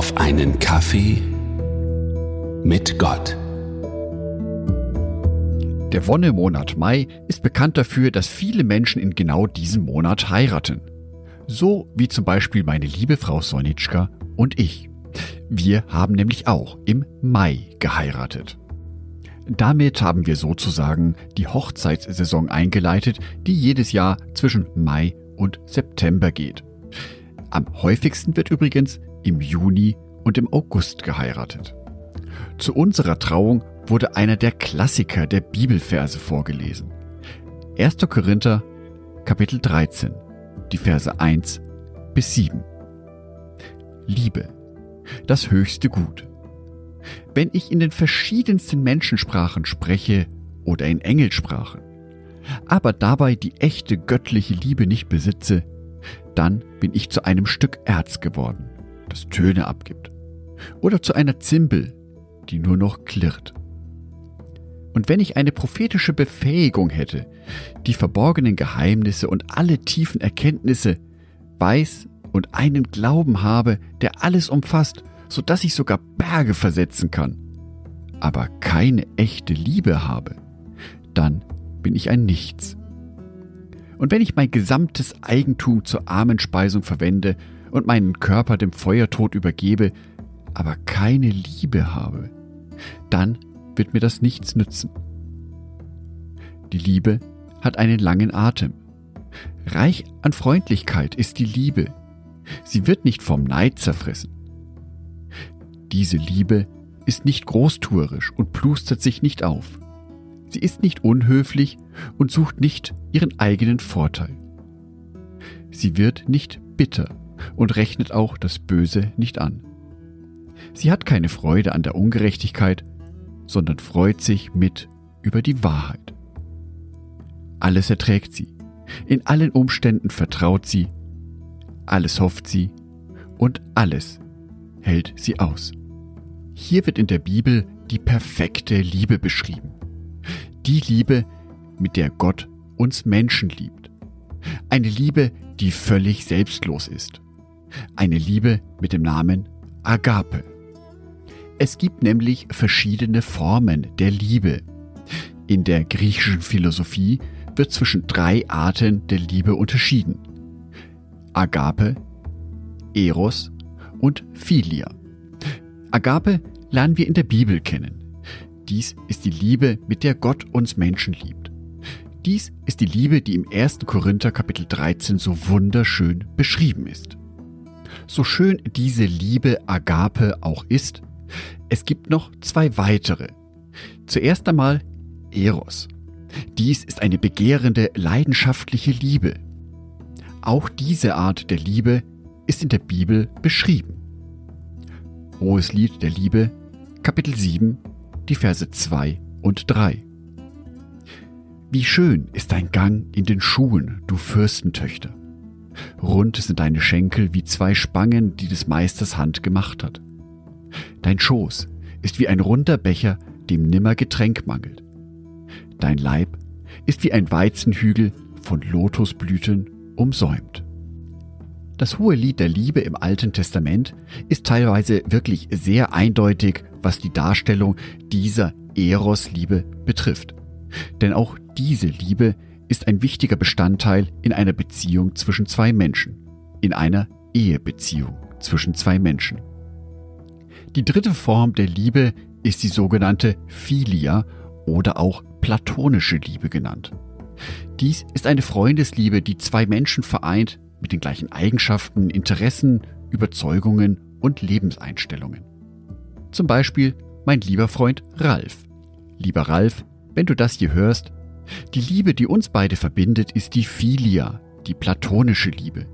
auf einen Kaffee mit Gott. Der Wonnemonat Mai ist bekannt dafür, dass viele Menschen in genau diesem Monat heiraten. So wie zum Beispiel meine liebe Frau Sonitschka und ich. Wir haben nämlich auch im Mai geheiratet. Damit haben wir sozusagen die Hochzeitssaison eingeleitet, die jedes Jahr zwischen Mai und September geht. Am häufigsten wird übrigens im Juni und im August geheiratet. Zu unserer Trauung wurde einer der Klassiker der Bibelverse vorgelesen. 1. Korinther Kapitel 13, die Verse 1 bis 7. Liebe, das höchste Gut. Wenn ich in den verschiedensten Menschensprachen spreche oder in Engelsprachen, aber dabei die echte göttliche Liebe nicht besitze, dann bin ich zu einem Stück Erz geworden, das Töne abgibt, oder zu einer Zimbel, die nur noch klirrt. Und wenn ich eine prophetische Befähigung hätte, die verborgenen Geheimnisse und alle tiefen Erkenntnisse weiß und einen Glauben habe, der alles umfasst, so dass ich sogar Berge versetzen kann, aber keine echte Liebe habe, dann bin ich ein Nichts. Und wenn ich mein gesamtes Eigentum zur Armenspeisung verwende und meinen Körper dem Feuertod übergebe, aber keine Liebe habe, dann wird mir das nichts nützen. Die Liebe hat einen langen Atem. Reich an Freundlichkeit ist die Liebe. Sie wird nicht vom Neid zerfressen. Diese Liebe ist nicht großtuerisch und plustert sich nicht auf. Sie ist nicht unhöflich und sucht nicht ihren eigenen Vorteil. Sie wird nicht bitter und rechnet auch das Böse nicht an. Sie hat keine Freude an der Ungerechtigkeit, sondern freut sich mit über die Wahrheit. Alles erträgt sie, in allen Umständen vertraut sie, alles hofft sie und alles hält sie aus. Hier wird in der Bibel die perfekte Liebe beschrieben. Die Liebe, mit der Gott uns Menschen liebt. Eine Liebe, die völlig selbstlos ist. Eine Liebe mit dem Namen Agape. Es gibt nämlich verschiedene Formen der Liebe. In der griechischen Philosophie wird zwischen drei Arten der Liebe unterschieden. Agape, Eros und Philia. Agape lernen wir in der Bibel kennen. Dies ist die Liebe, mit der Gott uns Menschen liebt. Dies ist die Liebe, die im 1. Korinther Kapitel 13 so wunderschön beschrieben ist. So schön diese Liebe Agape auch ist, es gibt noch zwei weitere. Zuerst einmal Eros. Dies ist eine begehrende, leidenschaftliche Liebe. Auch diese Art der Liebe ist in der Bibel beschrieben. Hohes Lied der Liebe, Kapitel 7, die Verse 2 und 3. Wie schön ist dein Gang in den Schuhen, du Fürstentöchter. Rund sind deine Schenkel wie zwei Spangen, die des Meisters Hand gemacht hat. Dein Schoß ist wie ein runder Becher, dem nimmer Getränk mangelt. Dein Leib ist wie ein Weizenhügel von Lotusblüten umsäumt. Das hohe Lied der Liebe im Alten Testament ist teilweise wirklich sehr eindeutig was die Darstellung dieser Eros-Liebe betrifft. Denn auch diese Liebe ist ein wichtiger Bestandteil in einer Beziehung zwischen zwei Menschen, in einer Ehebeziehung zwischen zwei Menschen. Die dritte Form der Liebe ist die sogenannte Philia oder auch platonische Liebe genannt. Dies ist eine Freundesliebe, die zwei Menschen vereint mit den gleichen Eigenschaften, Interessen, Überzeugungen und Lebenseinstellungen. Zum Beispiel mein lieber Freund Ralf. Lieber Ralf, wenn du das hier hörst, die Liebe, die uns beide verbindet, ist die Philia, die platonische Liebe.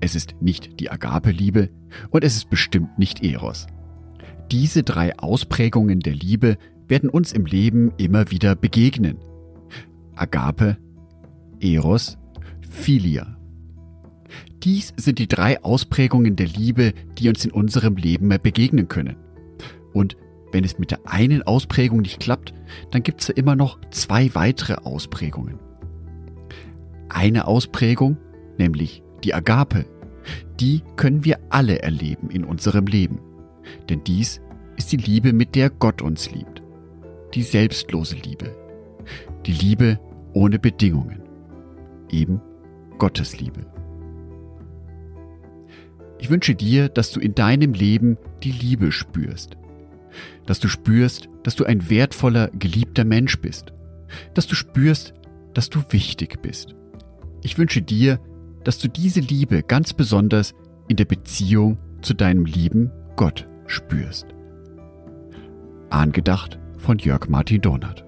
Es ist nicht die Agape-Liebe und es ist bestimmt nicht Eros. Diese drei Ausprägungen der Liebe werden uns im Leben immer wieder begegnen. Agape, Eros, Philia. Dies sind die drei Ausprägungen der Liebe, die uns in unserem Leben begegnen können. Und wenn es mit der einen Ausprägung nicht klappt, dann gibt es ja immer noch zwei weitere Ausprägungen. Eine Ausprägung, nämlich die Agape, die können wir alle erleben in unserem Leben. Denn dies ist die Liebe, mit der Gott uns liebt. Die selbstlose Liebe. Die Liebe ohne Bedingungen. Eben Gottes Liebe. Ich wünsche dir, dass du in deinem Leben die Liebe spürst. Dass du spürst, dass du ein wertvoller, geliebter Mensch bist. Dass du spürst, dass du wichtig bist. Ich wünsche dir, dass du diese Liebe ganz besonders in der Beziehung zu deinem lieben Gott spürst. Angedacht von Jörg Martin Donat.